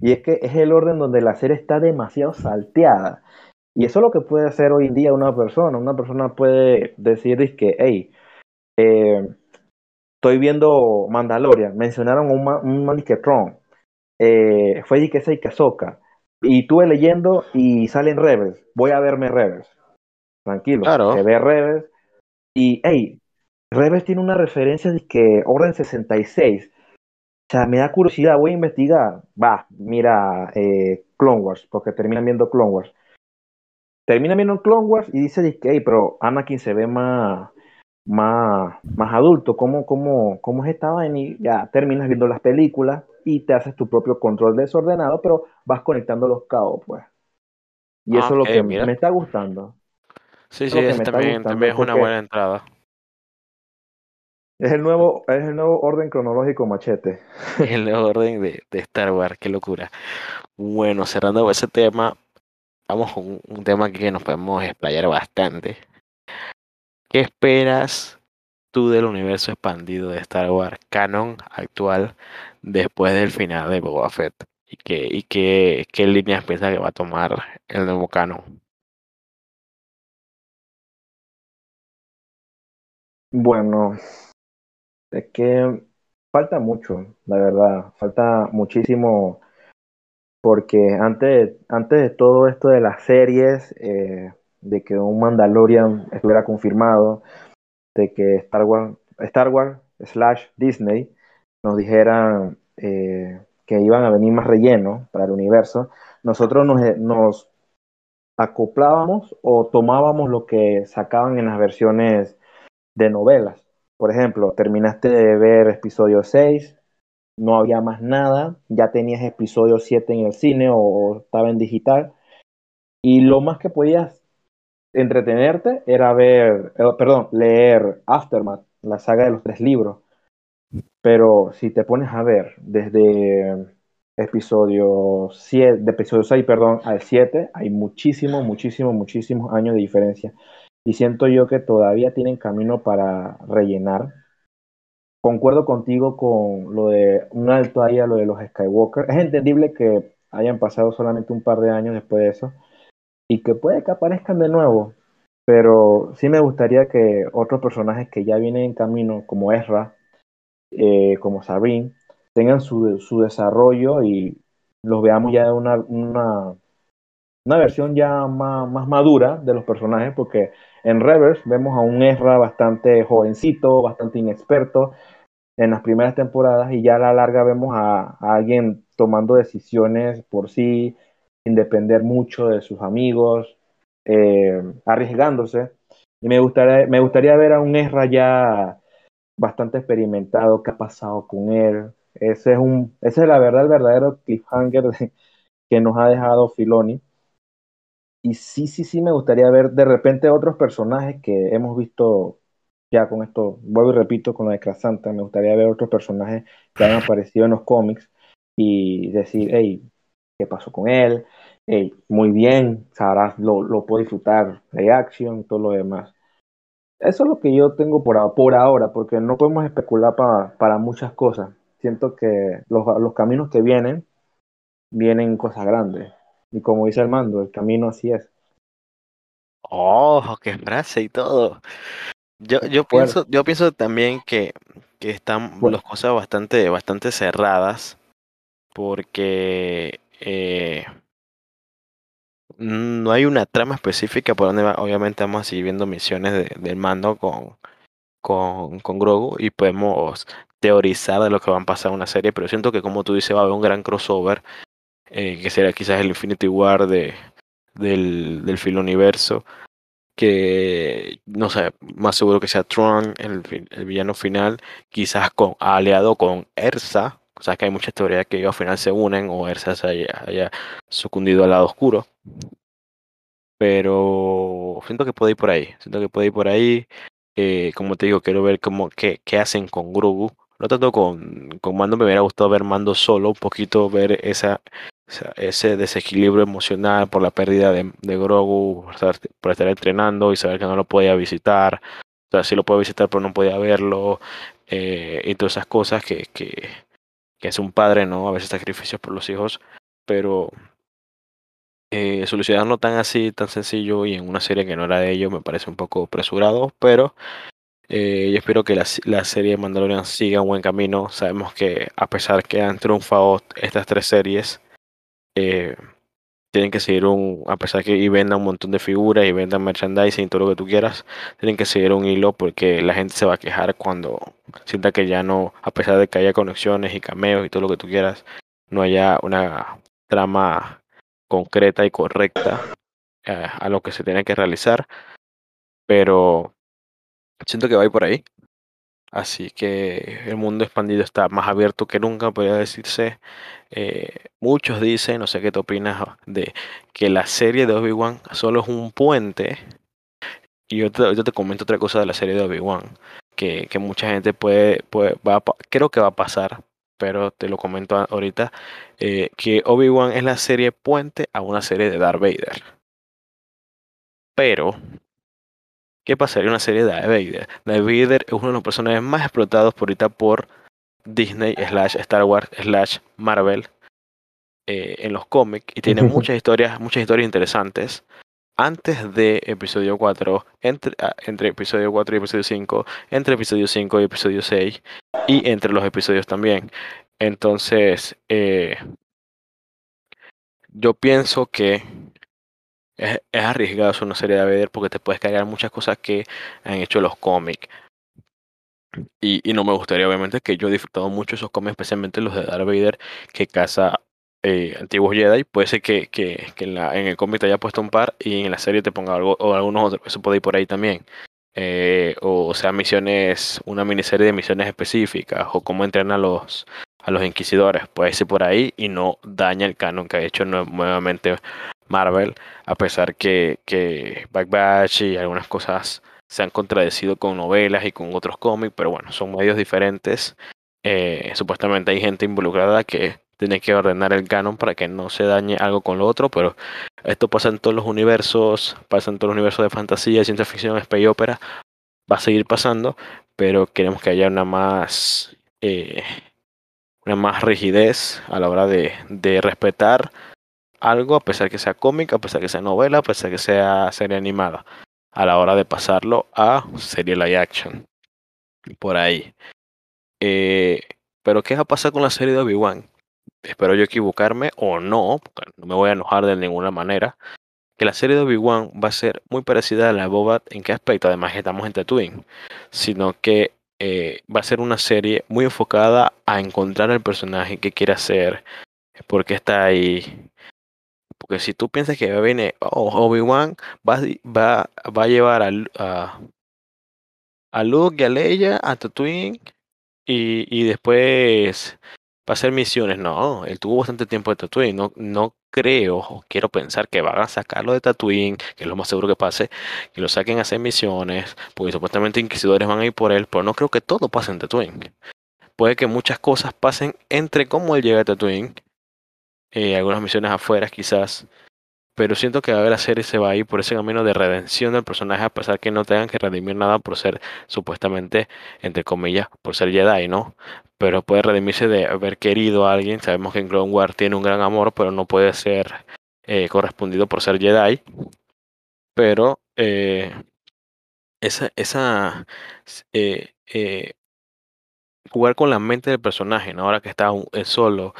y es que es el orden donde la serie está demasiado salteada. Y eso es lo que puede hacer hoy en día una persona. Una persona puede decir que, hey, eh, estoy viendo Mandalorian, mencionaron un, un man que Tron, eh, fue que y Ahsoka, y estuve leyendo y salen Rebels, voy a verme Rebels. Tranquilo, claro. se ve Rebels, y hey, Rebels tiene una referencia de que Orden 66. O sea, me da curiosidad, voy a investigar. Va, mira eh, Clone Wars, porque terminan viendo Clone Wars. Termina viendo Clone Wars y dice que, hey, pero Anakin se ve más, más, más adulto. ¿Cómo, cómo, ¿Cómo es esta vaina? Y ya terminas viendo las películas y te haces tu propio control desordenado, pero vas conectando los cabos, pues. Y eso es lo que mira. me está gustando. Sí, sí, es también, también es una buena entrada. Es el nuevo, es el nuevo orden cronológico machete. el nuevo orden de, de, Star Wars, qué locura. Bueno, cerrando ese tema, vamos con un, un tema que nos podemos explayar bastante. ¿Qué esperas tú del universo expandido de Star Wars canon actual después del final de Boba Fett? ¿Y qué, y qué, qué líneas piensas que va a tomar el nuevo canon? Bueno, es que falta mucho, la verdad, falta muchísimo porque antes, antes de todo esto de las series, eh, de que un Mandalorian estuviera confirmado, de que Star Wars, Star Wars slash Disney nos dijeran eh, que iban a venir más relleno para el universo, nosotros nos, nos acoplábamos o tomábamos lo que sacaban en las versiones de novelas. Por ejemplo, terminaste de ver episodio 6, no había más nada, ya tenías episodio 7 en el cine o, estaba en digital, y lo más que podías entretenerte era ver, eh, perdón, leer Aftermath, la saga de los tres libros. Pero si te pones a ver desde episodio 7, de episodio 6, perdón, al 7, hay muchísimos, muchísimos, muchísimos años de diferencia. Y siento yo que todavía tienen camino para rellenar. Concuerdo contigo con lo de un alto ahí a lo de los Skywalker. Es entendible que hayan pasado solamente un par de años después de eso y que puede que aparezcan de nuevo, pero sí me gustaría que otros personajes que ya vienen en camino, como Ezra, eh, como Sabine, tengan su, su, desarrollo y los veamos ya de una, una, una versión ya más, más, madura de los personajes, porque en Reverse vemos a un Ezra bastante jovencito, bastante inexperto en las primeras temporadas y ya a la larga vemos a, alguien tomando decisiones por sí, sin depender mucho de sus amigos, eh, arriesgándose. Y me gustaría, me gustaría ver a un Ezra ya bastante experimentado, qué ha pasado con él. Ese es, un, ese es la verdad, el verdadero cliffhanger de, que nos ha dejado Filoni. Y sí, sí, sí, me gustaría ver de repente otros personajes que hemos visto ya con esto, vuelvo y repito con lo de me gustaría ver otros personajes que han aparecido en los cómics y decir, hey, ¿qué pasó con él? Hey, muy bien, sabrás, lo, lo puedo disfrutar, reaction todo lo demás. Eso es lo que yo tengo por, por ahora, porque no podemos especular para, para muchas cosas. Siento que los, los caminos que vienen, vienen cosas grandes. Y como dice Armando, el camino así es. Oh, qué frase y todo. Yo, yo Bueno. pienso, yo pienso también que, que están Bueno. las cosas bastante, bastante cerradas. Porque eh, no hay una trama específica por donde va. Obviamente vamos a seguir viendo misiones de- del mando con, con, con Grogu y podemos teorizar de lo que va a pasar en una serie, pero siento que como tú dices va a haber un gran crossover, eh, que será quizás el Infinity War de, del, del filo universo, que no sé, más seguro que sea Tron, el, el villano final, quizás con aliado con Ersa, o sea que hay muchas teorías que ellos al final se unen o Ersa se haya, haya sucundido al lado oscuro. Pero siento que puede ir por ahí, siento que puede ir por ahí. Eh, como te digo, quiero ver cómo, qué, qué hacen con Grogu. No tanto con, con Mando, me hubiera gustado ver Mando solo, un poquito ver esa, ese desequilibrio emocional por la pérdida de, Grogu, por estar, entrenando y saber que no lo podía visitar. O sea, sí lo puede visitar, pero no podía verlo. eh, y todas esas cosas que, que, que es un padre, ¿no? A veces sacrificios por los hijos, pero eh, solucionarlo tan así, tan sencillo y en una serie que no era de ellos me parece un poco apresurado, pero eh, yo espero que la, la serie de Mandalorian siga un buen camino. Sabemos que a pesar que han triunfado estas tres series, eh, tienen que seguir un, a pesar que y vendan un montón de figuras y vendan merchandising y todo lo que tú quieras, tienen que seguir un hilo porque la gente se va a quejar cuando sienta que ya no, a pesar de que haya conexiones y cameos y todo lo que tú quieras, no haya una trama concreta y correcta eh, a lo que se tiene que realizar. Pero siento que va a ir por ahí. Así que el mundo expandido está más abierto que nunca, podría decirse. Eh, muchos dicen, no sé qué te opinas, de que la serie de Obi-Wan solo es un puente. Y yo te, comento otra cosa de la serie de Obi-Wan, que, que mucha gente puede, puede va creo que va a pasar, pero te lo comento ahorita, eh, que Obi-Wan es la serie puente a una serie de Darth Vader. Pero ¿Qué pasaría en una serie de Darth Vader? Darth Vader es uno de los personajes más explotados por ahorita por Disney, slash Star Wars, slash Marvel eh, en los cómics y tiene muchas historias, muchas historias interesantes. Antes de episodio 4, entre, ah, entre episodio 4 y episodio 5, entre episodio 5 y episodio 6 y entre los episodios también. Entonces, eh, yo pienso que es, es arriesgado hacer una serie de Vader porque te puedes cargar muchas cosas que han hecho los cómics. Y, y no me gustaría, obviamente, que yo he disfrutado mucho esos cómics, especialmente los de Darth Vader, que caza eh, antiguos Jedi. Puede ser que, que, que en, el cómic te haya puesto un par y en la serie te ponga algo o algunos otros. Eso puede ir por ahí también. Eh, o sea, misiones, una miniserie de misiones específicas, o cómo entrenan a los, a los inquisidores. Puede ser por ahí y no daña el canon que ha hecho nue- nuevamente Marvel, a pesar que, que Back Batch y algunas cosas se han contradecido con novelas y con otros cómics, pero bueno, son medios diferentes. Eh, supuestamente hay gente involucrada que tiene que ordenar el canon para que no se dañe algo con lo otro, pero esto pasa en todos los universos, pasa en todos los universos de fantasía, ciencia ficción, space opera, va a seguir pasando, pero queremos que haya una más, eh, una más rigidez a la hora de, de respetar algo, a pesar que sea cómic, a pesar que sea novela, a pesar que sea serie animada, a la hora de pasarlo a serie live action. Por ahí. Eh, pero ¿qué va a pasar con la serie de Obi-Wan? Espero yo equivocarme o no, porque no me voy a enojar de ninguna manera. Que la serie de Obi-Wan va a ser muy parecida a la Boba. ¿En qué aspecto? Además estamos en Tatooine. Sino que eh, va a ser una serie muy enfocada a encontrar el personaje que quiere hacer, por qué está ahí. Porque si tú piensas que viene oh, Obi-Wan, va, va, va, a llevar a, a, a Luke y a Leia a Tatooine y, y después va a hacer misiones. No, él tuvo bastante tiempo de Tatooine. No, no creo, quiero pensar que van a sacarlo de Tatooine, que es lo más seguro que pase, que lo saquen a hacer misiones, porque supuestamente inquisidores van a ir por él, pero no creo que todo pase en Tatooine. Puede que muchas cosas pasen entre cómo él llega a Tatooine, eh, algunas misiones afuera quizás, pero siento que a ver la serie se va a ir por ese camino de redención del personaje a pesar que no tengan que redimir nada por ser supuestamente entre comillas por ser Jedi no pero puede redimirse de haber querido a alguien. Sabemos que en Clone Wars tiene un gran amor pero no puede ser eh, correspondido por ser Jedi. Pero eh, esa esa jugar con la mente del personaje ¿no? ahora que está solo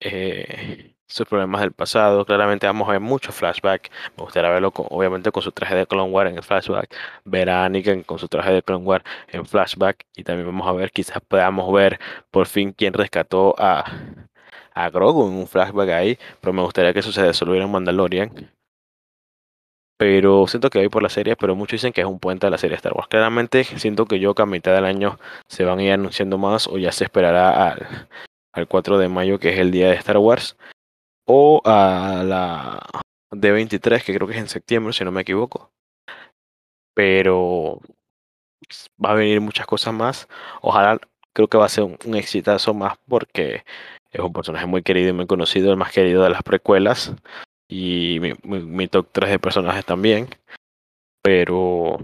eh, sus problemas del pasado. Claramente vamos a ver mucho flashback. Me gustaría verlo con, obviamente con su traje de Clone War en el flashback. Ver a Anakin con su traje de Clone War en flashback. Y también vamos a ver, quizás podamos ver por fin quién rescató a, a Grogu en un flashback ahí. Pero me gustaría que eso se resolviera en Mandalorian. Pero siento que voy por la serie, pero muchos dicen que es un puente de la serie Star Wars. Claramente siento que yo que a mitad del año se van a ir anunciando más o ya se esperará al, al 4 de mayo, que es el día de Star Wars, o a la D23, que creo que es en septiembre, si no me equivoco. Pero va a venir muchas cosas más. Ojalá, creo que va a ser un, un exitazo más porque es un personaje muy querido y muy conocido, el más querido de las precuelas. Y mi, mi, mi top 3 de personajes también. Pero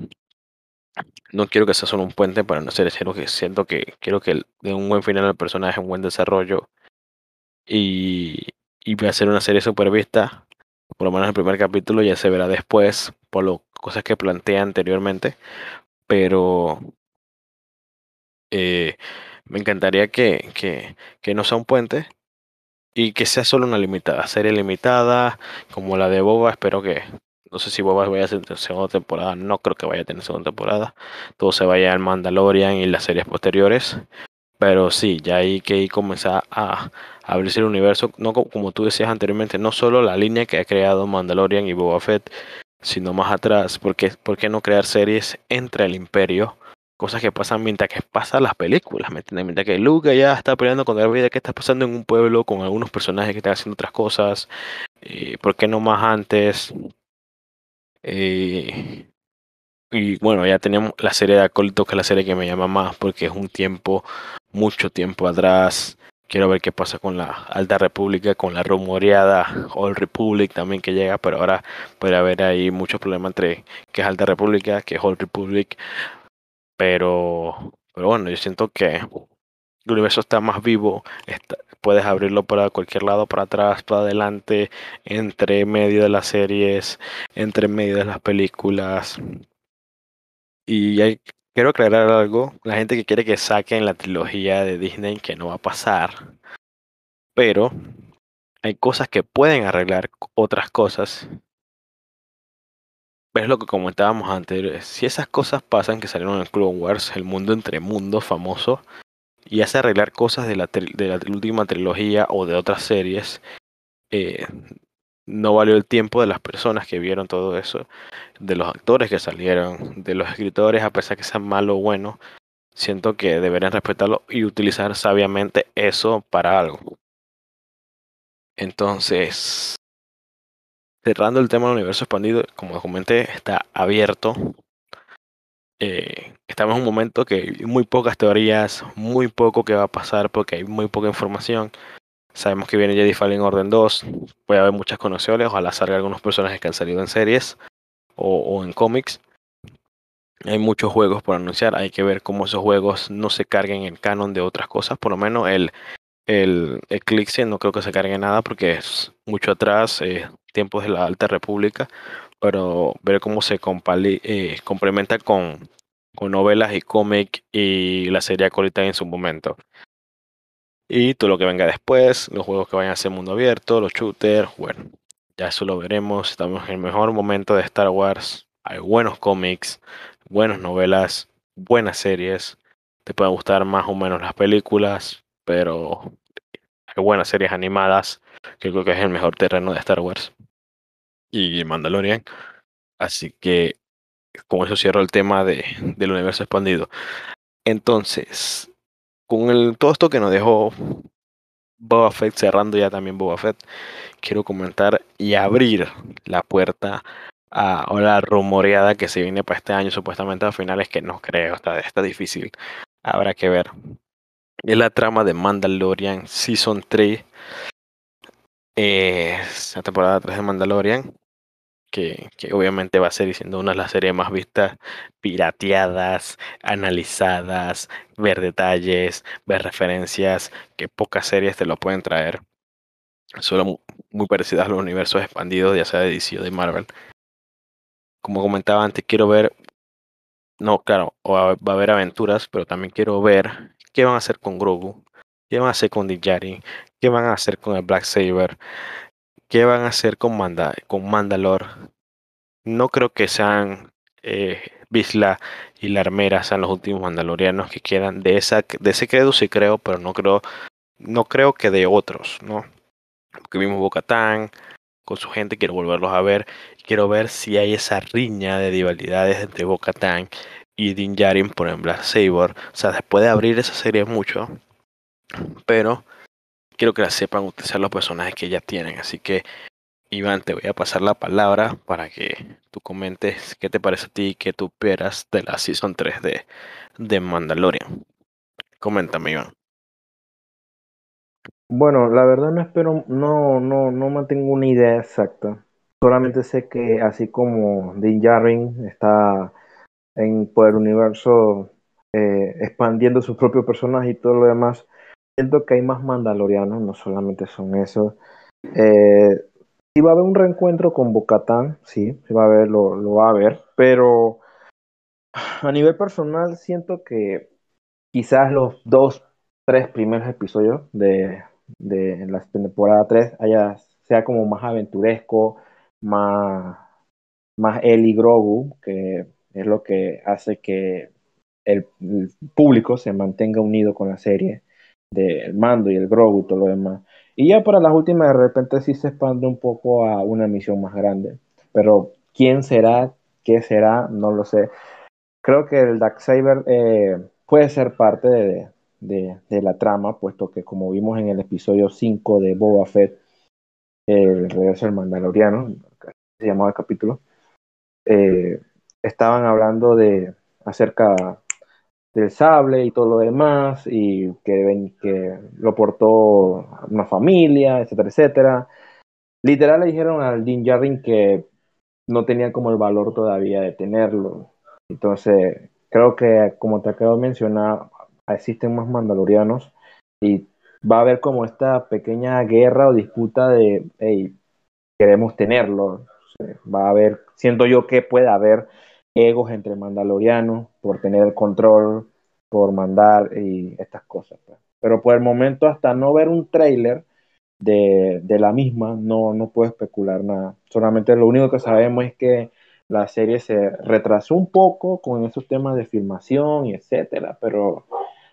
no quiero que sea solo un puente para no ser que siento que quiero que de un buen final al personaje, un buen desarrollo y, y ser una serie super vista, por lo menos el primer capítulo ya se verá después por las cosas que plantea anteriormente, pero eh, me encantaría que, que, que no sea un puente y que sea solo una limitada, serie limitada como la de Boba, espero que no sé si Boba vaya a tener segunda temporada, no creo que vaya a tener segunda temporada. Todo se vaya al Mandalorian y las series posteriores. Pero sí, ya hay que comenzar a, abrirse el universo, no como tú decías anteriormente, no solo la línea que ha creado Mandalorian y Boba Fett, sino más atrás, porque ¿por qué no crear series entre el imperio? Cosas que pasan mientras que pasan las películas, ¿me entiendes? Mientras que Luke ya está peleando con la vida que está pasando en un pueblo con algunos personajes que están haciendo otras cosas. Eh, ¿Por qué no más antes? Eh, y bueno, ya tenemos la serie de Acólitos, que es la serie que me llama más, porque es un tiempo, mucho tiempo atrás. Quiero ver qué pasa con la Alta República, con la rumoreada Old Republic también que llega, pero ahora puede haber ahí muchos problemas entre que es Alta República, que es Old Republic. Pero, pero bueno, yo siento que el universo está más vivo, puedes abrirlo para cualquier lado, para atrás, para adelante, entre medio de las series, entre medio de las películas. Y quiero aclarar algo, la gente que quiere que saquen la trilogía de Disney, que no va a pasar, pero hay cosas que pueden arreglar otras cosas. Es lo que comentábamos antes, si esas cosas pasan que salieron en Clone Wars, el mundo entre mundos famoso, y hace arreglar cosas de la, de la última trilogía o de otras series, eh, no valió el tiempo de las personas que vieron todo eso, de los actores que salieron, de los escritores, a pesar que sean malo o bueno, siento que deberían respetarlo y utilizar sabiamente eso para algo. Entonces, cerrando el tema del universo expandido, como comenté, está abierto eh, estamos en un momento que hay muy pocas teorías, muy poco que va a pasar porque hay muy poca información. Sabemos que viene Jedi Fallen Order 2, puede haber muchas conexiones, ojalá salga algunos personajes que han salido en series o, en cómics. Hay muchos juegos por anunciar, hay que ver cómo esos juegos no se carguen en canon de otras cosas, por lo menos el, el Eclipse no creo que se cargue nada porque es mucho atrás, eh, tiempos de la Alta República, pero ver cómo se eh, complementa con, novelas y cómic y la serie Acolita en su momento. Y todo lo que venga después, los juegos que vayan a ser mundo abierto, los shooters, bueno, ya eso lo veremos. Estamos en el mejor momento de Star Wars. Hay buenos cómics, buenas novelas, buenas series. Te pueden gustar más o menos las películas, pero hay buenas series animadas, que creo que es el mejor terreno de Star Wars. Y Mandalorian. Así que con eso cierro el tema de, del universo expandido. Entonces, con el, todo esto que nos dejó Boba Fett, cerrando ya también Boba Fett, quiero comentar y abrir la puerta a, la rumoreada que se viene para este año, supuestamente a finales, que no creo, está, está difícil. Habrá que ver. Es la trama de Mandalorian Season 3. Eh, la temporada 3 de Mandalorian que, obviamente va a ser siendo una de las series más vistas, pirateadas, analizadas, ver detalles, ver referencias, que pocas series te lo pueden traer. Solo muy, parecidas a los universos expandidos, ya sea de DC o de Marvel. Como comentaba antes, quiero ver, no, claro, va a haber aventuras, pero también quiero ver qué van a hacer con Grogu, qué van a hacer con Din qué van a hacer con el Black Saber, ¿Qué van a hacer con, Manda Mandalore? No creo que sean eh, y la Armera sean los últimos mandalorianos que quedan. De, esa, de ese credo sí creo, pero no creo, no creo que de otros, ¿no? Porque vimos Bocatán con su gente, quiero volverlos a ver. Quiero ver si hay esa riña de rivalidades entre Bocatán y Din Djarin por ejemplo Saber. O sea, después de abrir esa serie mucho, pero quiero que la sepan utilizar los personajes que ya tienen. Así que, Iván, te voy a pasar la palabra para que tú comentes qué te parece a ti y qué tú esperas de la Season 3 de, de Mandalorian. Coméntame, Iván. Bueno, la verdad no espero, no, no, no mantengo una idea exacta. Solamente sé que así como Din Djarin está en por el universo eh, expandiendo su propio personaje y todo lo demás, siento que hay más mandalorianos, no solamente son esos. Eh, si va a haber un reencuentro con Bocatán, sí, sí va a haber, lo, lo va a haber, pero a nivel personal siento que quizás los dos, tres primeros episodios de, de la temporada 3 haya, sea como más aventuresco, más, más Eli Grogu, que es lo que hace que el público se mantenga unido con la serie del mando y el Grogu y todo lo demás. Y ya para las últimas de repente sí se expande un poco a una misión más grande. Pero quién será, qué será, no lo sé. Creo que el Darksaber eh, puede ser parte de, de, la trama, puesto que como vimos en el episodio 5 de Boba Fett, el regreso del Mandaloriano, se llamaba el capítulo, eh, estaban hablando de acerca del sable y todo lo demás, y que, lo portó una familia, etcétera, etcétera. Literal le dijeron al Din Djarin que no tenía como el valor todavía de tenerlo. Entonces, creo que, como te acabo de mencionar, existen más mandalorianos y va a haber como esta pequeña guerra o disputa de, hey, queremos tenerlo. Va a haber, siento yo que puede haber egos entre mandalorianos por tener el control, por mandar y estas cosas. Pues. Pero por el momento, hasta no ver un trailer de, de, la misma, no, no puedo especular nada. Solamente lo único que sabemos es que la serie se retrasó un poco con esos temas de filmación y etcétera, pero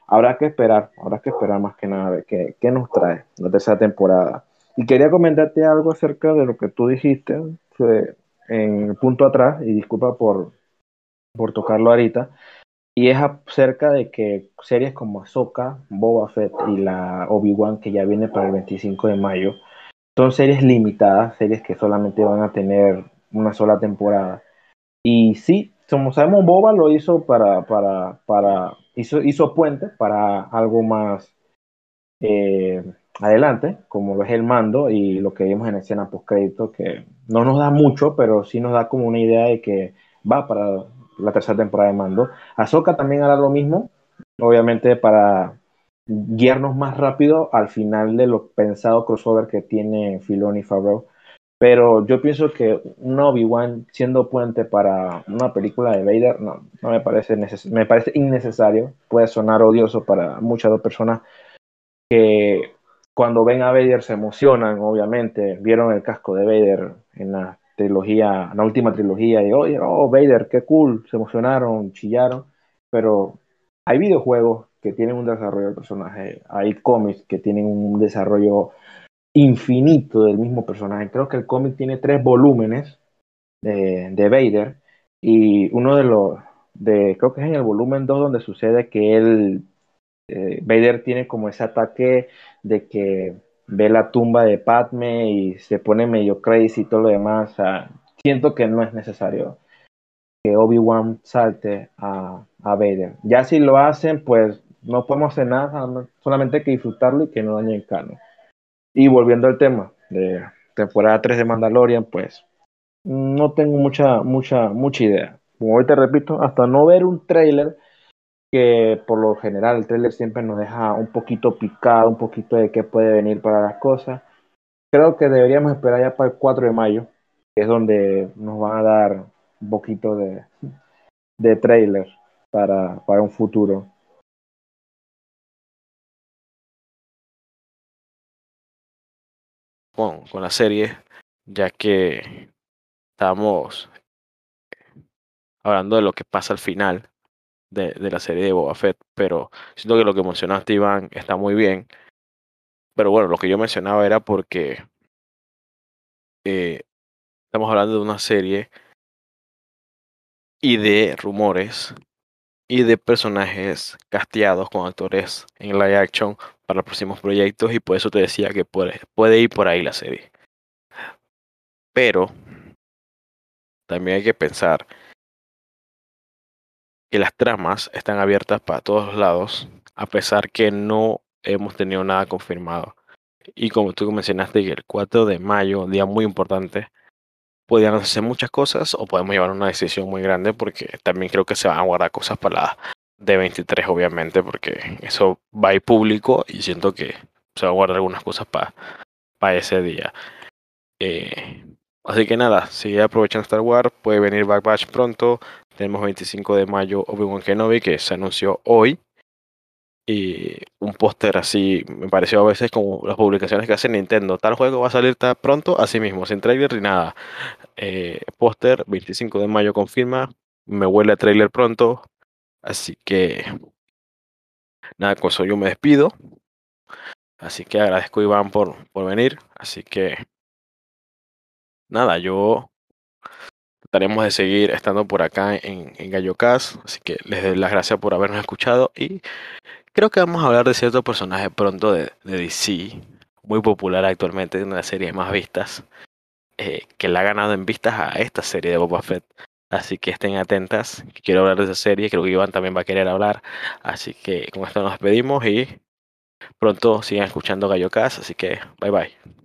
habrá que esperar, habrá que esperar más que nada a ver qué, qué nos trae la tercera temporada. Y quería comentarte algo acerca de lo que tú dijiste en el punto atrás, y disculpa por, por tocarlo ahorita, y es acerca de que series como Ahsoka, Boba Fett y la Obi-Wan que ya viene para el 25 de mayo, son series limitadas, series que solamente van a tener una sola temporada. Y sí, como sabemos, Boba lo hizo para, para, para, hizo, hizo puente para algo más eh, adelante, como es el mando y lo que vimos en escena post crédito, que no nos da mucho, pero sí nos da como una idea de que va para la tercera temporada de Mando. Ahsoka también hará lo mismo, obviamente para guiarnos más rápido al final de lo pensado crossover que tiene Filoni y Favreau. Pero yo pienso que un Obi-Wan siendo puente para una película de Vader, no, no me parece me parece innecesario. Puede sonar odioso para muchas personas que cuando ven a Vader se emocionan, obviamente. Vieron el casco de Vader en la trilogía, la última trilogía, y oye, oh, Vader, qué cool, se emocionaron, chillaron. Pero hay videojuegos que tienen un desarrollo del personaje, hay cómics que tienen un desarrollo infinito del mismo personaje. Creo que el cómic tiene tres volúmenes de, de, Vader y uno de los, de, creo que es en el volumen 2 donde sucede que él, eh, Vader tiene como ese ataque de que ve la tumba de Padme y se pone medio crazy y todo lo demás. Siento que no es necesario que Obi-Wan salte a, a Vader. Ya si lo hacen, pues no podemos hacer nada, solamente hay que disfrutarlo y que no dañe el canon. Y volviendo al tema de temporada 3 de Mandalorian, pues no tengo mucha, mucha, mucha idea. Como hoy te repito, hasta no ver un trailer, que por lo general el trailer siempre nos deja un poquito picado, un poquito de qué puede venir para las cosas. Creo que deberíamos esperar ya para el 4 de mayo, es donde nos van a dar un poquito de, de trailer para, para un futuro. con, con la serie, ya que estamos hablando de lo que pasa al final de, la serie de Boba Fett, pero siento que lo que mencionaste, Iván, está muy bien. Pero bueno, lo que yo mencionaba era porque eh, estamos hablando de una serie y de rumores y de personajes casteados con actores en live action para los próximos proyectos y por eso te decía que puede, puede ir por ahí la serie. Pero también hay que pensar que las tramas están abiertas para todos lados, a pesar que no hemos tenido nada confirmado. Y como tú mencionaste, que el 4 de mayo, día muy importante, podrían hacer muchas cosas o podemos llevar una decisión muy grande porque también creo que se van a guardar cosas para la D23, obviamente, porque eso va a ir público y siento que se van a guardar algunas cosas para para ese día. Eh, así que nada, si aprovechan Star Wars, puede venir Back Batch pronto. Tenemos 25 de mayo Obi-Wan Kenobi que se anunció hoy. Y un póster así, me pareció a veces como las publicaciones que hace Nintendo. Tal juego va a salir tan pronto, así mismo, sin trailer ni nada. Eh, póster, 25 de mayo confirma. Me huele a trailer pronto. Así que nada, con eso yo me despido. Así que agradezco Iván por, por venir. Así que nada, yo trataremos de seguir estando por acá en, en GalloCast. Así que les doy las gracias por habernos escuchado. Y creo que vamos a hablar de cierto personaje pronto de, DC. Muy popular actualmente, una de las series más vistas. Eh, que la ha ganado en vistas a esta serie de Boba Fett. Así que estén atentas. Quiero hablar de esa serie. Creo que Iván también va a querer hablar. Así que con esto nos despedimos y pronto sigan escuchando Gallo Así que bye bye.